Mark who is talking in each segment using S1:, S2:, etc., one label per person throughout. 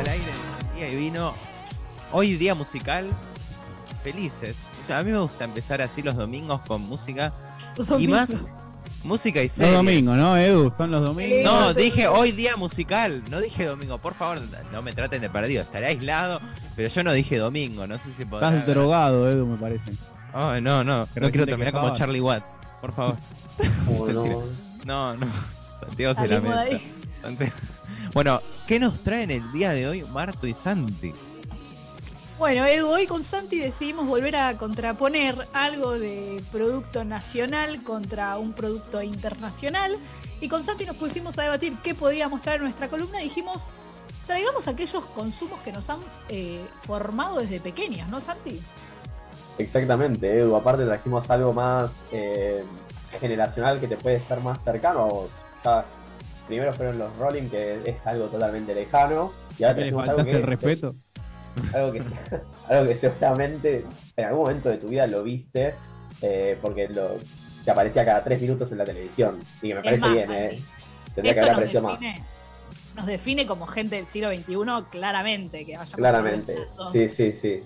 S1: al aire y vino. Hoy día musical, felices. O sea, a mí me gusta empezar así los domingos con música y más música y
S2: Los
S1: series.
S2: domingos, ¿no, Edu? Son los domingos.
S1: No, dije hoy día musical, no dije domingo. Por favor, no me traten de perdido, estaré aislado, pero yo no dije domingo, no sé si podrá.
S2: Estás drogado, Edu, me parece.
S1: Ay, no, no, no quiero
S2: te
S1: terminar como. Charlie Watts, por favor.
S3: No.
S1: No, no, Santiago se lamenta. Santiago- Bueno, ¿qué nos traen el día de hoy Marto y Santi?
S4: Bueno, Edu, hoy con Santi decidimos volver a contraponer algo de producto nacional contra un producto internacional. Y con Santi nos pusimos a debatir qué podía mostrar en nuestra columna y dijimos, traigamos aquellos consumos que nos han eh, formado desde pequeños, ¿no, Santi?
S3: Exactamente, Edu. Aparte trajimos algo más eh, generacional que te puede estar más cercano a vos. Ya, primero fueron los Rolling, que es algo totalmente lejano. Y ahora
S2: ¿Que le
S3: trajimos algo que,
S2: el respeto?
S3: algo que, algo que seguramente en algún momento de tu vida lo viste, eh, porque lo, te aparecía cada tres minutos en la televisión. Y que me parece
S4: más,
S3: bien, ¿eh? Tendría que haber aparecido más.
S4: nos define como gente del siglo XXI claramente. Que
S3: Claramente. Sí, sí, sí.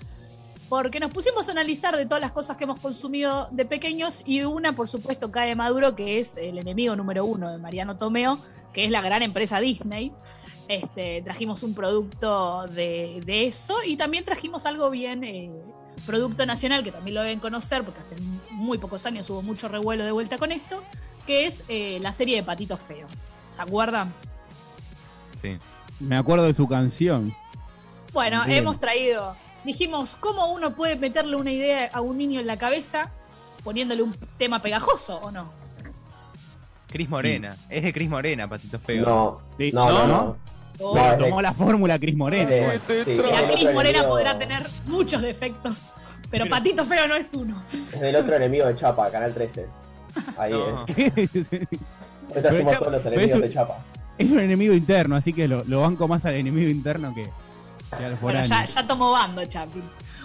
S4: Porque nos pusimos a analizar de todas las cosas que hemos consumido de pequeños y una, por supuesto, cae Maduro, que es el enemigo número uno de Mariano Tomeo, que es la gran empresa Disney. Este, trajimos un producto de, de eso y también trajimos algo bien, eh, producto nacional, que también lo deben conocer, porque hace muy pocos años hubo mucho revuelo de vuelta con esto, que es eh, la serie de Patito Feo. ¿Se acuerdan?
S1: Sí.
S2: Me acuerdo de su canción.
S4: Bueno,
S2: Bien.
S4: hemos traído, dijimos, ¿cómo uno puede meterle una idea a un niño en la cabeza poniéndole un tema pegajoso o no?
S1: Cris Morena, es de Cris Morena, Patito Feo.
S3: No,
S2: Sí.
S3: no, no,
S1: ¿No?
S3: no.
S4: O-
S3: No, es de-
S2: Tomó la fórmula Cris Morena.
S3: Eh, sí,
S4: la Cris Morena
S3: enemigo-
S4: podrá tener muchos defectos, pero Patito Feo no es uno.
S3: Es el otro enemigo de Chapa, Canal 13. Ahí
S1: No.
S3: es.
S2: es
S3: trajimos
S2: Chapa-
S3: todos los enemigos
S2: eso-
S3: de Chapa.
S2: un enemigo interno, así que lo, lo banco más al enemigo interno que,
S4: Bueno, ya, ya tomó bando, Chapi.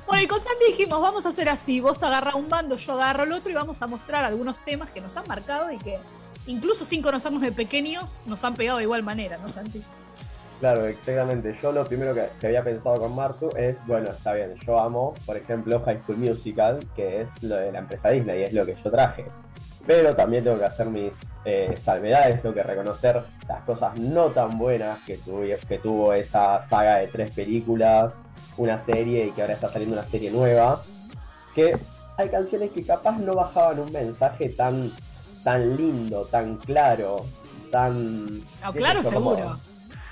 S4: Bueno, y con Santi dijimos, vamos a hacer así, vos agarras un bando, yo agarro el otro y vamos a mostrar algunos temas que nos han marcado y que incluso sin conocernos de pequeños nos han pegado de igual manera, ¿no, Santi?
S3: Claro, exactamente. Yo lo primero que, que había pensado con Martu es, bueno, está bien, yo amo, por ejemplo, High School Musical, que es lo de la empresa Disney, y es lo que yo traje. Pero también tengo que hacer mis eh, salvedades, tengo que reconocer las cosas no tan buenas que, tuve- que tuvo esa saga de tres películas, una serie y que ahora está saliendo una serie nueva. Que hay canciones que capaz no bajaban un mensaje tan, tan lindo, tan claro, tan...
S4: No, claro,
S3: como-
S4: seguro.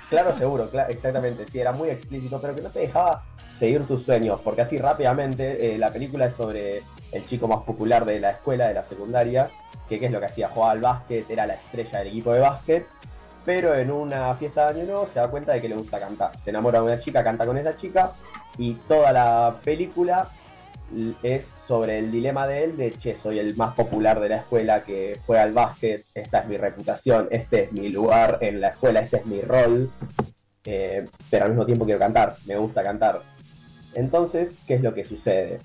S3: Claro, seguro, exactamente, sí, era muy explícito, pero que no te dejaba seguir tus sueños, porque así rápidamente eh, la película es sobre el chico más popular de la escuela, de la secundaria, que es lo que hacía, jugaba al básquet, era la estrella del equipo de básquet, pero en una fiesta de año nuevo se da cuenta de que le gusta cantar, se enamora de una chica, canta con esa chica, y toda la película es sobre el dilema de él de, che, soy el más popular de la escuela que juega al básquet, esta es mi reputación, este es mi lugar en la escuela, este es mi rol, eh, pero al mismo tiempo quiero cantar, me gusta cantar. Entonces, ¿qué es lo que sucede?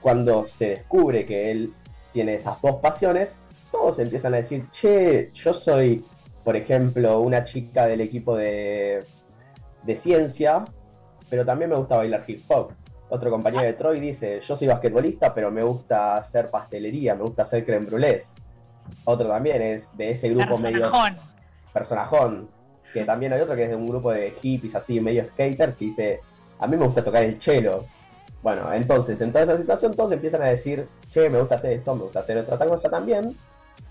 S3: Cuando se descubre que él tiene esas dos pasiones, todos empiezan a decir, che, yo soy, por ejemplo, una chica del equipo de, de ciencia, pero también me gusta bailar hip hop. Otro compañero de Troy dice, yo soy basquetbolista, pero me gusta hacer pastelería, me gusta hacer creme brûlés. Otro también es de ese grupo medio
S4: Personajón.
S3: personajón. Que también hay otro que es de un grupo de hippies así, medio skaters, que dice, a mí me gusta tocar el cello. Bueno, entonces, en toda esa situación todos empiezan a decir, che, me gusta hacer esto, me gusta hacer otra cosa también.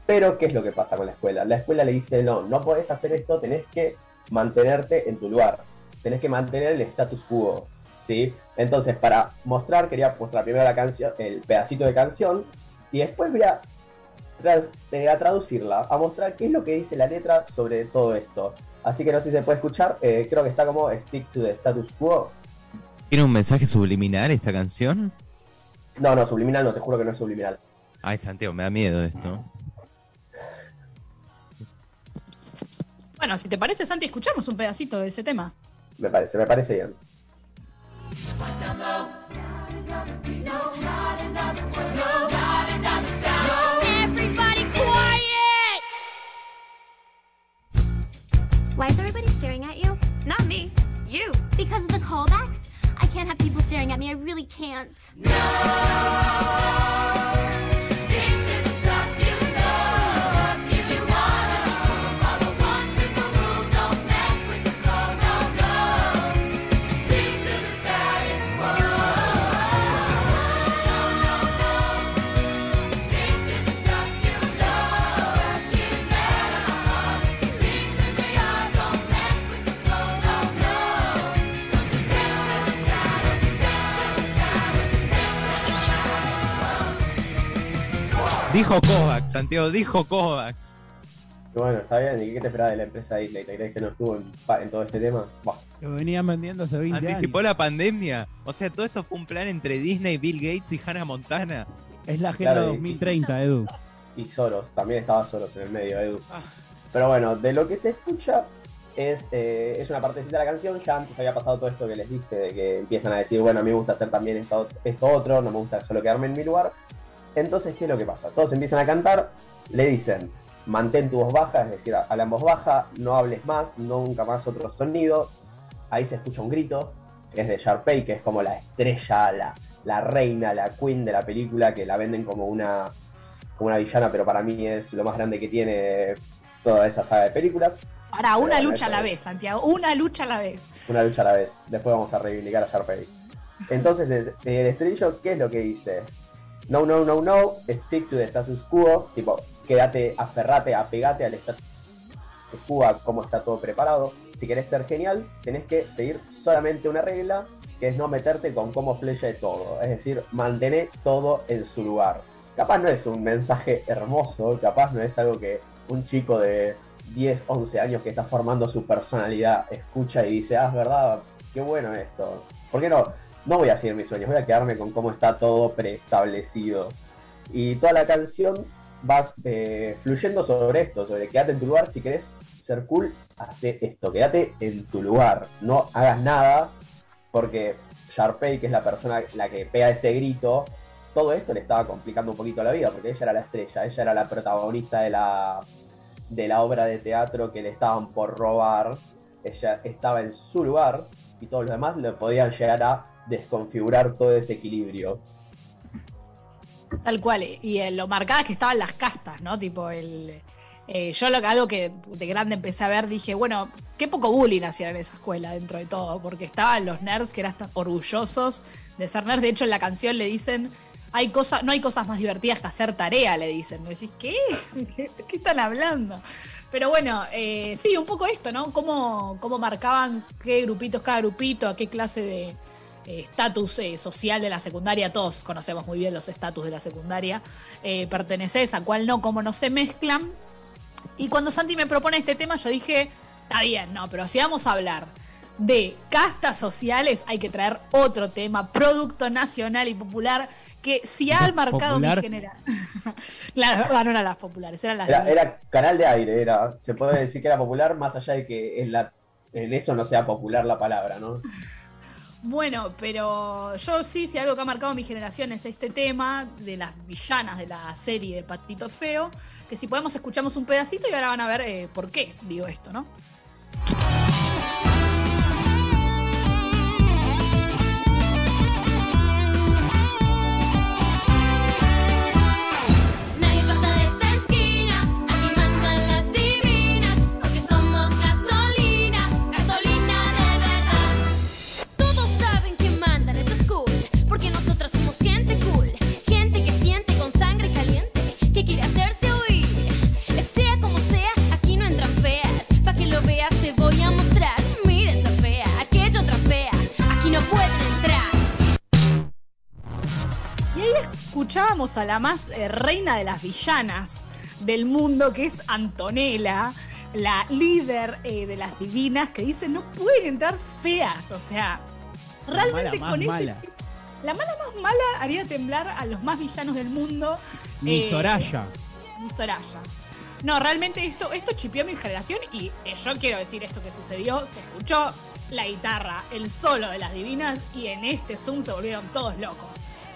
S3: Pero, ¿qué es lo que pasa con la escuela? La escuela le dice, no, no podés hacer esto, tenés que mantenerte en tu lugar. Tenés que mantener el status quo. ¿Sí? Entonces, para mostrar, quería mostrar primero la canción, el pedacito de canción, y después voy a, eh, a traducirla, a mostrar qué es lo que dice la letra sobre todo esto. Así que no sé si se puede escuchar, eh, creo que está como Stick to the Status Quo.
S1: ¿Tiene un mensaje subliminal esta canción?
S3: No, no, subliminal no, te juro que no es subliminal.
S1: Ay, Santiago, me da miedo esto.
S4: Bueno, si te parece, Santi, escuchamos un pedacito de ese tema.
S3: Me parece, me parece bien.
S5: Why is everybody staring at you?
S6: Not me. You. Because of the callbacks?
S5: I can't have people staring at me. I really can't. No!
S1: Dijo Kovacs, Santiago, dijo Kovacs.
S3: Que bueno, está bien. ¿Y qué te esperaba de la empresa Disney? ¿Te crees que no estuvo en, todo este tema?
S2: Lo venían vendiendo hace 20
S1: Anticipó
S2: años.
S1: la pandemia. O sea, todo esto fue un plan entre Disney, Bill Gates y Hannah Montana.
S2: Es la agenda
S3: Claro, y-
S2: 2030, Edu.
S3: y Soros, también estaba Soros en el medio, Edu.
S1: Ah.
S3: Pero bueno, de lo que se escucha es, eh, es una partecita de la canción. Ya antes había pasado todo esto que les dije, de que empiezan a decir, bueno, a mí me gusta hacer también esto, esto otro, no me gusta solo quedarme en mi lugar. Entonces, ¿qué es lo que pasa? Todos empiezan a cantar, le dicen, mantén tu voz baja, es decir, habla en voz baja, no hables más, nunca más otro sonido. Ahí se escucha un grito, que es de Sharpay, que es como la estrella, la, la reina, la queen de la película, que la venden como una, como una villana, pero para mí es lo más grande que tiene toda esa saga de películas.
S4: Para una lucha a la vez, Santiago. Una lucha a la vez.
S3: Una lucha a la vez. Después vamos a reivindicar a Sharpay. Entonces, el el ¿qué es lo que dice? No, no, no, no, stick to the status quo. Tipo, quédate, aferrate, apegate al status quo, a cómo está todo preparado. Si querés ser genial, tenés que seguir solamente una regla, que es no meterte con cómo flecha de todo. Es decir, mantener todo en su lugar. Capaz no es un mensaje hermoso, capaz no es algo que un chico de 10, 11 años que está formando su personalidad escucha y dice, ah, es verdad, qué bueno esto. ¿Por qué no? No voy a seguir mis sueños, voy a quedarme con cómo está todo preestablecido. Y toda la canción va eh, fluyendo sobre esto, sobre quédate en tu lugar, si querés ser cool, hace esto, quédate en tu lugar, no hagas nada, porque Sharpay, que es la persona la que pega ese grito, todo esto le estaba complicando un poquito la vida, porque ella era la estrella, ella era la protagonista de la, de la obra de teatro que le estaban por robar, ella estaba en su lugar y todos los demás le podían llegar a desconfigurar todo ese equilibrio.
S4: Tal cual. Y eh, lo marcada que estaban las castas, ¿no? Tipo, el. eh, yo lo algo que de grande empecé a ver, dije, bueno, qué poco bullying hacían en esa escuela dentro de todo, porque estaban los nerds que eran tan orgullosos de ser nerds. De hecho, en la canción le dicen, hay cosas, no hay cosas más divertidas que hacer tarea, le dicen. Me decís. ¿Qué, qué están hablando? Pero bueno, eh, sí, un poco esto, ¿no? Cómo, cómo marcaban qué grupitos, cada grupito, a qué clase de eh, estatus eh, social de la secundaria. Todos conocemos muy bien los estatus de la secundaria. Perteneces, a cuál no, cómo no se mezclan. Y cuando Santi me propone este tema, yo dije, está bien, no, pero si vamos a hablar de castas sociales, hay que traer otro tema, producto nacional y popular, que si ha marcado
S2: ¿Popular?
S4: mi generación. claro, verdad, no eran las populares, eran las
S3: Era, canal de aire, era, se puede decir que era popular, más allá de que en, la, en eso no sea popular la palabra, ¿no?
S4: Bueno, pero yo sí, si algo que ha marcado mi generación es este tema de las villanas de la serie de Patito Feo, que si podemos escuchamos un pedacito y ahora van a ver eh, por qué digo esto, ¿no?
S5: A
S4: la más eh, reina de las villanas del mundo, que es Antonella, la líder eh, de las divinas, que dice no pueden entrar feas. O sea, realmente
S2: mala
S4: con ese
S2: mala.
S4: La mala más mala haría temblar a los más villanos del mundo.
S2: Ni
S4: Eh,
S2: Soraya.
S4: ni Soraya. No, realmente esto, esto chipió a mi generación y eh, yo quiero decir esto que sucedió. Se escuchó la guitarra, el solo de las divinas y en este Zoom se volvieron todos locos.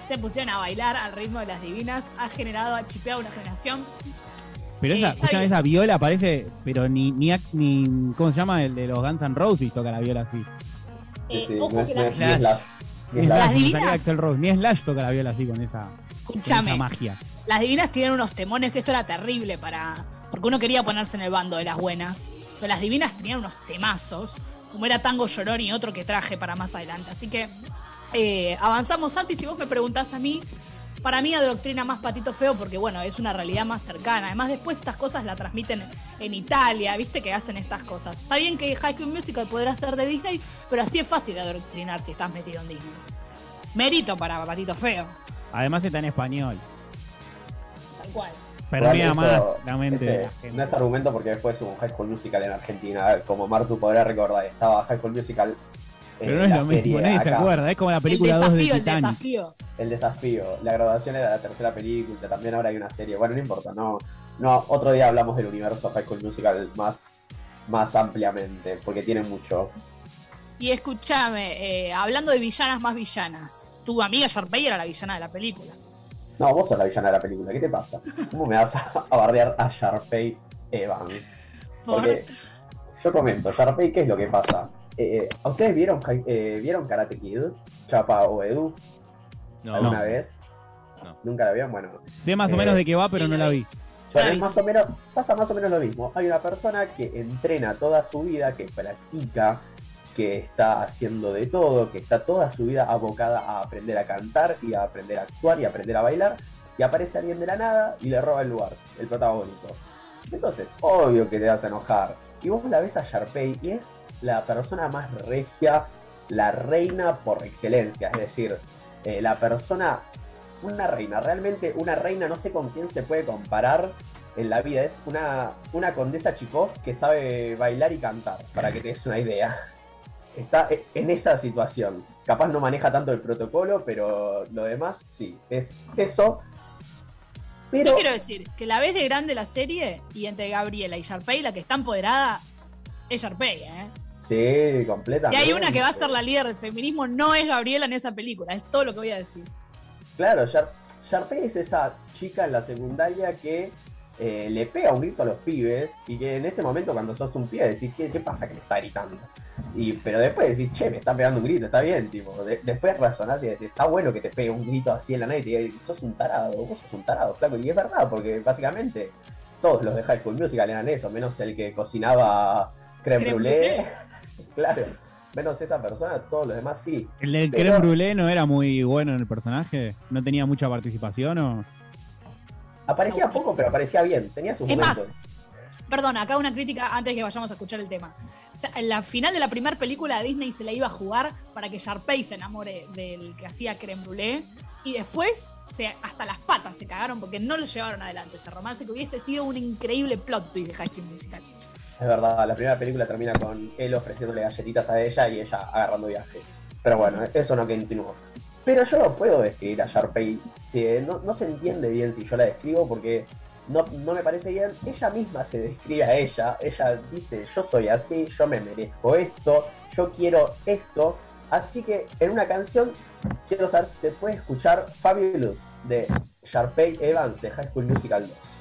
S4: Se pusieron a bailar al ritmo de las divinas, ha generado, ha chipeado una generación.
S2: Pero esa, esa viola parece, pero ni, ni, ¿cómo se llama? El de los Guns N' Roses toca la viola así.
S4: Eh,
S3: sí,
S4: ojo
S3: no
S4: que
S2: Ni
S3: Slash.
S2: Slash,
S4: Las divinas.
S2: Rose. Ni Slash toca la viola así con esa, con
S4: Escúchame.
S2: esa magia.
S4: Las divinas tienen unos temones, esto era terrible para. Porque uno quería ponerse en el bando de las buenas. Pero las divinas tenían unos temazos. Como era Tango Llorón y otro que traje para más adelante. Así que eh, avanzamos antes. Si vos me preguntás a mí, para mí adoctrina más Patito Feo porque, bueno, es una realidad más cercana. Además, después estas cosas la transmiten en Italia, ¿viste? Que hacen estas cosas. Está bien que High School Musical podrá ser de Disney, pero así es fácil adoctrinar si estás metido en Disney. Mérito para Patito Feo,
S2: Además está en español.
S4: tal cual.
S2: Permea más la mente
S3: ese. No es argumento porque después hubo un High School Musical en Argentina. Como Martu podrá recordar, estaba High School Musical.
S2: Pero no es
S3: la
S2: lo mismo,
S3: serie
S2: nadie se acuerda. Es como la película
S4: el
S2: 2 de
S4: desafío, el
S2: Titanic.
S4: desafío.
S3: El desafío. La graduación era la tercera película. También ahora hay una serie. Bueno, no importa. No, no, otro día hablamos del universo High School Musical más, más ampliamente. Porque tiene mucho.
S4: Y escúchame, eh, hablando de villanas más villanas, tu amiga Sharpay era la villana de la película.
S3: No, vos sos la villana de la película. ¿Qué te pasa? ¿Cómo me vas a, a bardear a Sharpay Evans?
S4: Por-
S3: Porque yo comento, Sharpay, ¿qué es lo que pasa? Eh, ¿A ustedes vieron, eh, vieron Karate Kid? Chapa o Edu,
S1: No,
S3: alguna
S2: No.
S3: vez?
S1: No.
S3: ¿Nunca la vieron? Bueno,
S2: Sé más o
S3: Eh,
S2: menos de qué va, pero
S4: sí,
S2: no
S4: la vi.
S3: bueno, más o menos, pasa más o menos lo mismo. Hay una persona que entrena toda su vida, que practica, que está haciendo de todo, que está toda su vida abocada a aprender a cantar y a aprender a actuar y a aprender a bailar, y aparece alguien de la nada y le roba el lugar, el protagónico. Entonces, obvio que te vas a enojar. Y vos la ves a Sharpay y es la persona más regia, la reina por excelencia, es decir, eh, la persona, una reina, realmente una reina, no sé con quién se puede comparar en la vida, es una, una condesa chicos que sabe bailar y cantar, para que te des una idea. Está e- en esa situación. Capaz no maneja tanto el protocolo, pero lo demás sí, es eso. Pero
S4: quiero decir que la vez de grande la serie y entre Gabriela y Sharpay, la que está empoderada es Sharpay, ¿eh?
S3: Sí,
S4: Y
S3: completamente.
S4: hay una que va a ser la líder del feminismo, no es Gabriela en esa película, es todo lo que voy a decir.
S3: Claro, Shar Sharpay es esa chica en la secundaria que eh, le pega un grito a los pibes y que en ese momento cuando sos un pibe decís, ¿qué, qué pasa que me está gritando? Y, pero después decís, che, me está pegando un grito, está bien, tipo, de- después razonás y decís, está bueno que te pegue un grito así en la nada y te digas, sos un tarado, vos sos un tarado, flaco, y es verdad, porque básicamente todos los de High School Musical eran eso, menos el que cocinaba creme,
S4: Creme
S3: brûlée, claro, menos esa persona, todos los demás sí,
S2: ¿El del
S3: Pero-
S2: creme brûlée no era muy bueno en el personaje? ¿No tenía mucha participación o...?
S3: aparecía poco, pero aparecía bien, tenía sus
S4: Es más,
S3: momentos.
S4: Perdón, acá una crítica antes que vayamos a escuchar el tema. O sea, en la final de la primera película de Disney se la iba a jugar para que Sharpay se enamore del que hacía creme brûlée y después se- hasta las patas se cagaron porque no lo llevaron adelante ese romance que hubiese sido un increíble plot twist de High School Musical.
S3: Es verdad, la primera película termina con él ofreciéndole galletitas a ella y ella agarrando viaje. Pero bueno, eso no continuó. Pero yo no puedo describir a Sharpay. Eh, no, no se entiende bien si yo la describo porque no, no me parece bien. Ella misma se describe a ella. Ella dice, yo soy así, yo me merezco esto, yo quiero esto. Así que en una canción quiero saber si se puede escuchar Fabulous de Sharpay Evans de High School Musical 2.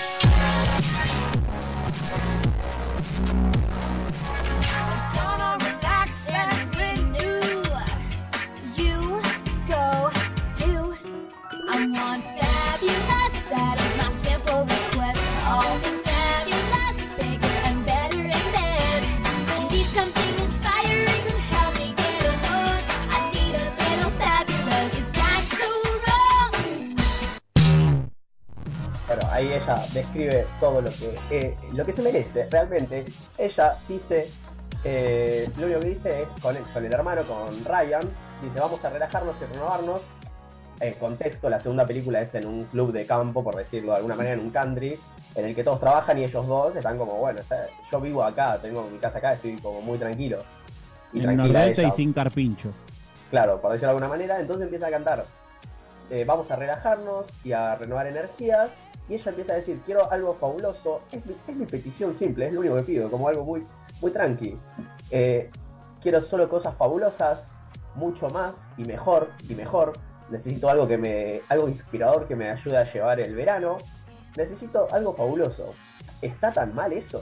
S3: ahí ella describe todo lo que, eh, lo que se merece. Realmente, ella dice, eh, lo único que dice es con el, con el hermano, con Ryan, dice, vamos a relajarnos y renovarnos. En contexto, la segunda película es en un club de campo, por decirlo de alguna manera, en un country, en el que todos trabajan y ellos dos están como, bueno, está- yo vivo acá, tengo mi casa acá, estoy como muy tranquilo. Y
S2: En
S3: tranquila
S2: y sin carpincho.
S3: Claro, por decirlo de alguna manera, entonces empieza a cantar. eh, vamos a relajarnos y a renovar energías. Y ella empieza a decir, quiero algo fabuloso. Es mi, es mi petición simple, es lo único que pido, como algo muy, muy tranqui. Eh, quiero solo cosas fabulosas, mucho más y mejor y mejor. Necesito algo que me. algo inspirador que me ayude a llevar el verano. Necesito algo fabuloso. ¿Está tan mal eso?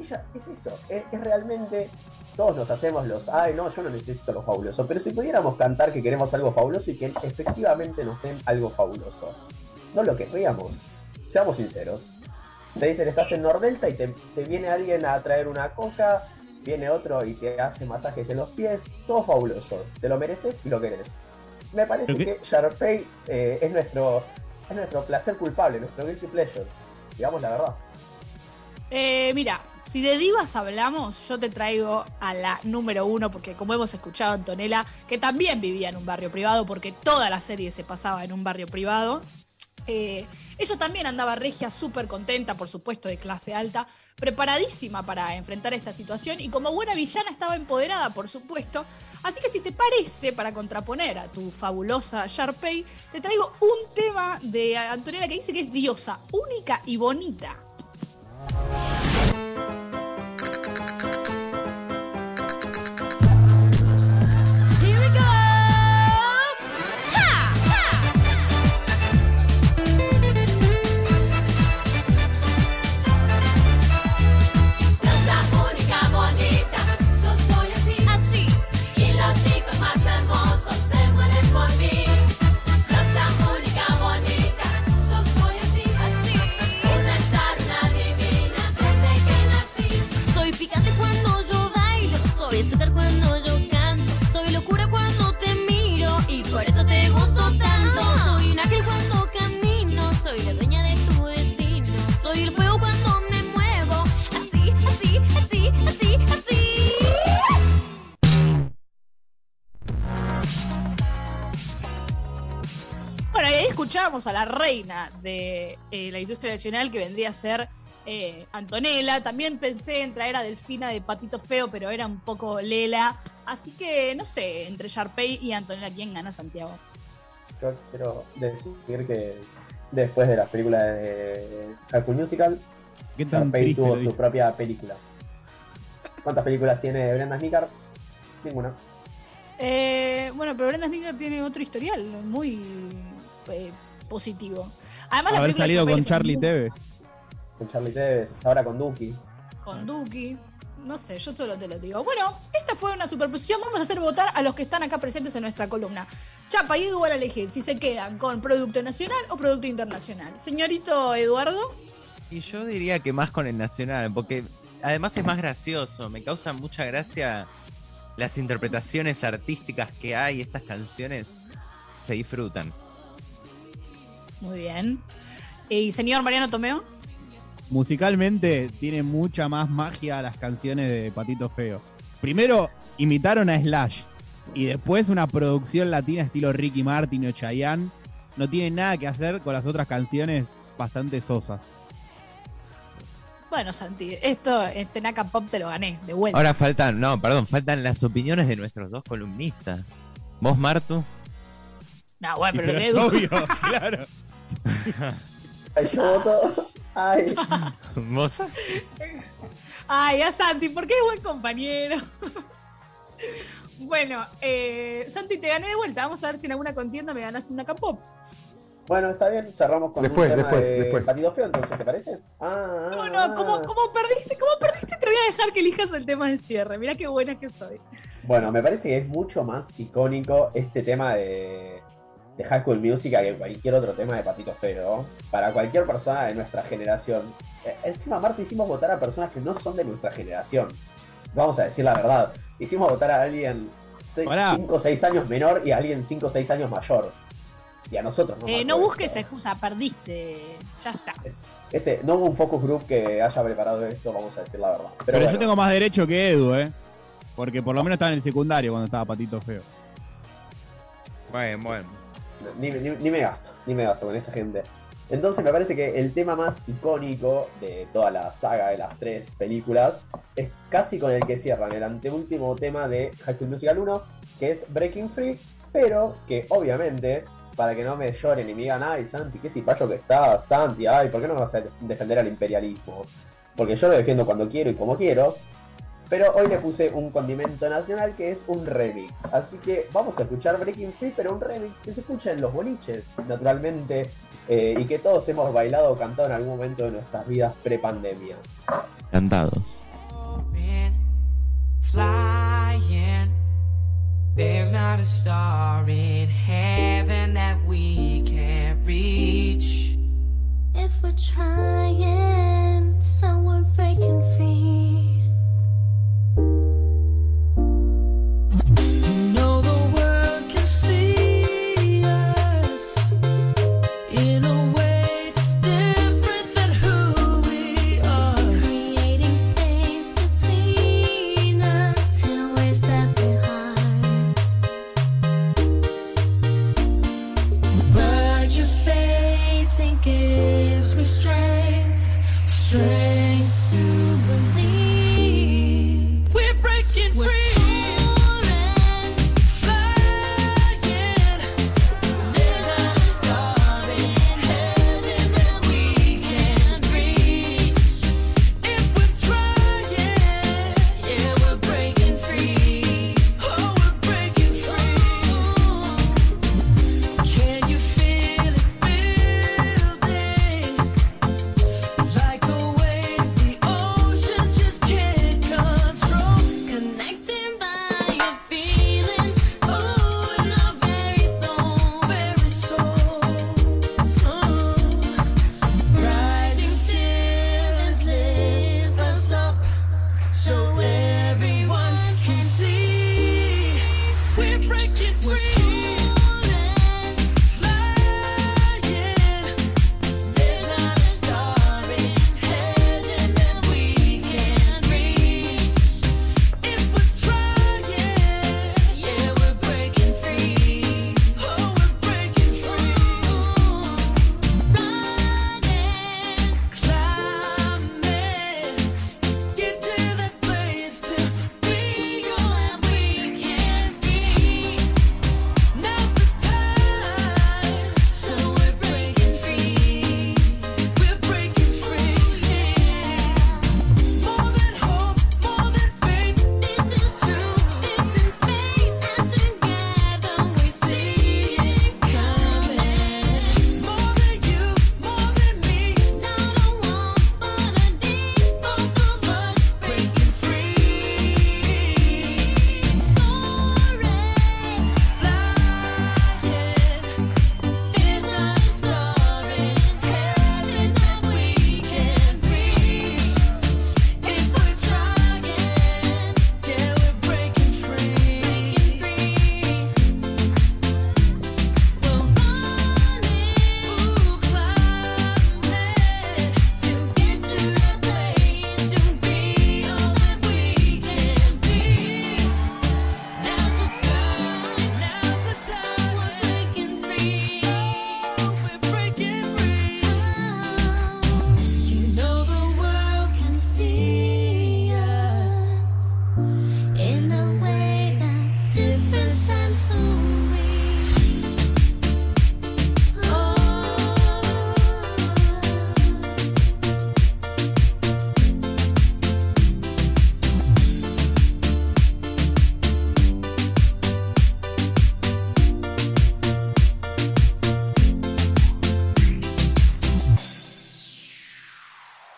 S3: ella es eso, es, es realmente, todos nos hacemos los, ay no, yo no necesito lo fabuloso, pero si pudiéramos cantar que queremos algo fabuloso y que efectivamente nos den algo fabuloso, no lo querríamos, seamos sinceros. Te dicen, estás en Nordelta y te, te viene alguien a traer una coca, viene otro y te hace masajes en los pies, todo fabuloso, te lo mereces y lo querés. Me parece que Sharpay eh, es nuestro es nuestro placer culpable, nuestro guilty pleasure. Digamos la verdad.
S4: Eh, mira, si de divas hablamos, yo te traigo a la número uno, porque como hemos escuchado Antonella, que también vivía en un barrio privado, porque toda la serie se pasaba en un barrio privado. Eh, ella también andaba regia, súper contenta, por supuesto, de clase alta, preparadísima para enfrentar esta situación y como buena villana estaba empoderada, por supuesto. Así que si te parece, para contraponer a tu fabulosa Sharpay, te traigo un tema de Antonella que dice que es diosa, única y bonita. A la reina de eh, la industria nacional que vendría a ser eh, Antonella. También pensé en traer a Delfina de Patito Feo, pero era un poco Lela. Así que no sé, entre Sharpay y Antonella, ¿quién gana Santiago?
S3: Yo quiero decir que después de las películas de School Musical,
S2: Qué tan
S3: Sharpay
S2: triste
S3: tuvo su propia película. ¿Cuántas películas tiene Brenda Snicker? Ninguna.
S4: Eh, bueno, pero Brenda Snicker tiene otro historial muy eh, positivo. Además, la
S2: Haber salido con Charlie
S4: muy-
S2: Tevez.
S3: Con Charlie Tevez, ahora con Dookie.
S4: con Duki. No sé, yo solo te lo digo. Bueno, esta fue una superposición. Vamos a hacer votar a los que están acá presentes en nuestra columna. Chapa y Edu van a elegir si se quedan con producto nacional o producto internacional. Señorito Eduardo,
S1: Y yo diría que más con el nacional, porque además es más gracioso. Me causan mucha gracia las interpretaciones artísticas que hay. Estas canciones se disfrutan.
S4: Muy bien. Y señor Mariano Tomeo,
S2: Musicalmente tiene mucha más magia las canciones de Patito Feo. Primero imitaron a Slash y después una producción latina estilo Ricky Martin o Chayanne. No tiene nada que hacer con las otras canciones bastante sosas.
S4: bueno, Santi, esto, este Naka Pop te lo gané, de vuelta.
S1: Ahora faltan, no, perdón, faltan las opiniones de nuestros dos columnistas. ¿Vos, Martu?
S4: no, bueno, pero,
S2: pero
S4: de
S2: es obvio, claro.
S3: Ay, yo voto. Ay.
S1: ¿Vos?
S4: Ay, a Santi, porque es buen compañero. bueno, eh, Santi, te gané de vuelta. Vamos a ver si en alguna contienda me ganas un Naka Pop.
S3: Bueno, está bien, cerramos con
S7: Después,
S3: un tema
S7: después,
S3: de
S7: después.
S3: Patido Feo, entonces, ¿te parece? Ah,
S4: No, no, ¿cómo,
S3: ah.
S4: cómo perdiste? ¿Cómo perdiste? Te voy a dejar que elijas el tema de cierre. Mira qué buena que soy.
S3: Bueno, me parece que es mucho más icónico este tema de, de High School Musical que cualquier otro tema de Patito Feo. Para cualquier persona de nuestra generación. Eh, encima, Marta, hicimos votar a personas que no son de nuestra generación. Vamos a decir la verdad. Hicimos votar a alguien
S2: Pará.
S3: 5 o 6 años menor y a alguien 5 o 6 años mayor. Y a nosotros no.
S4: Eh, no busques excusa, perdiste. Ya está.
S3: Este, no hubo un focus group que haya preparado esto, vamos a decir la verdad. Pero,
S2: Pero,
S3: bueno,
S2: yo tengo más derecho que Edu, ¿eh? Porque por lo menos estaba en el secundario cuando estaba Patito Feo.
S1: Bueno, bueno.
S3: Ni, me gasto, ni me gasto con esta gente. Entonces me parece que el tema más icónico de toda la saga de las tres películas es casi con el que cierran el anteúltimo tema de High School Musical 1, que es Breaking Free, pero que obviamente, para que no me lloren y me digan, ay Santi, qué cipayo que estás, Santi, ay, ¿por qué no vas a defender al imperialismo? Porque yo lo defiendo cuando quiero y como quiero, pero hoy le puse un condimento nacional que es un remix. Así que vamos a escuchar Breaking Free, pero un remix que se escucha en los boliches, naturalmente, eh, y que todos hemos bailado o cantado en algún momento de nuestras vidas pre-pandemia.
S1: Cantados.
S7: flying. There's not a star in heaven that we can't reach.
S6: If we're trying, so we're breaking free.